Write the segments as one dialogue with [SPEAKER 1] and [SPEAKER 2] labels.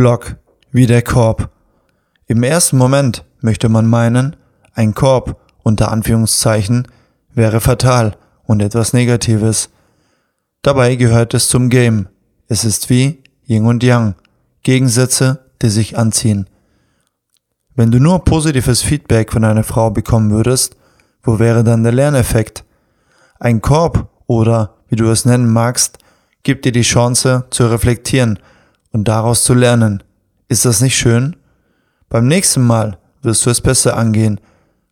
[SPEAKER 1] Block wie der Korb. Im ersten Moment möchte man meinen, ein Korb unter Anführungszeichen wäre fatal und etwas Negatives. Dabei gehört es zum Game. Es ist wie Yin und Yang, Gegensätze, die sich anziehen. Wenn du nur positives Feedback von einer Frau bekommen würdest, wo wäre dann der Lerneffekt? Ein Korb oder, wie du es nennen magst, gibt dir die Chance zu reflektieren und daraus zu lernen. Ist das nicht schön? Beim nächsten Mal wirst du es besser angehen,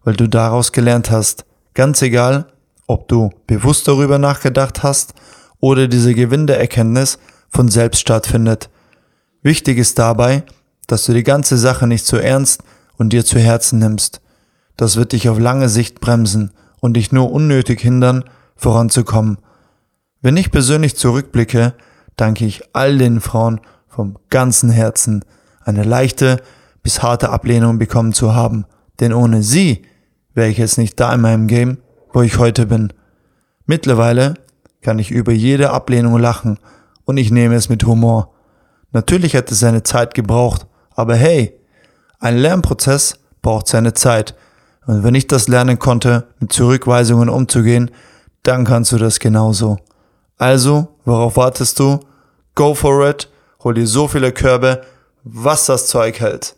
[SPEAKER 1] weil du daraus gelernt hast. Ganz egal, ob du bewusst darüber nachgedacht hast oder diese gewinnende Erkenntnis von selbst stattfindet. Wichtig ist dabei, dass du die ganze Sache nicht zu ernst und dir zu Herzen nimmst. Das wird dich auf lange Sicht bremsen und dich nur unnötig hindern, voranzukommen. Wenn ich persönlich zurückblicke, danke ich all den Frauen vom ganzen Herzen, eine leichte bis harte Ablehnung bekommen zu haben, denn ohne sie wäre ich jetzt nicht da in meinem Game, wo ich heute bin. Mittlerweile kann ich über jede Ablehnung lachen und ich nehme es mit Humor. Natürlich hat es seine Zeit gebraucht, aber hey, ein Lernprozess braucht seine Zeit. Und wenn ich das lernen konnte, mit Zurückweisungen umzugehen, dann kannst du das genauso. Also, worauf wartest du? Go for it, hol dir so viele Körbe, was das Zeug hält.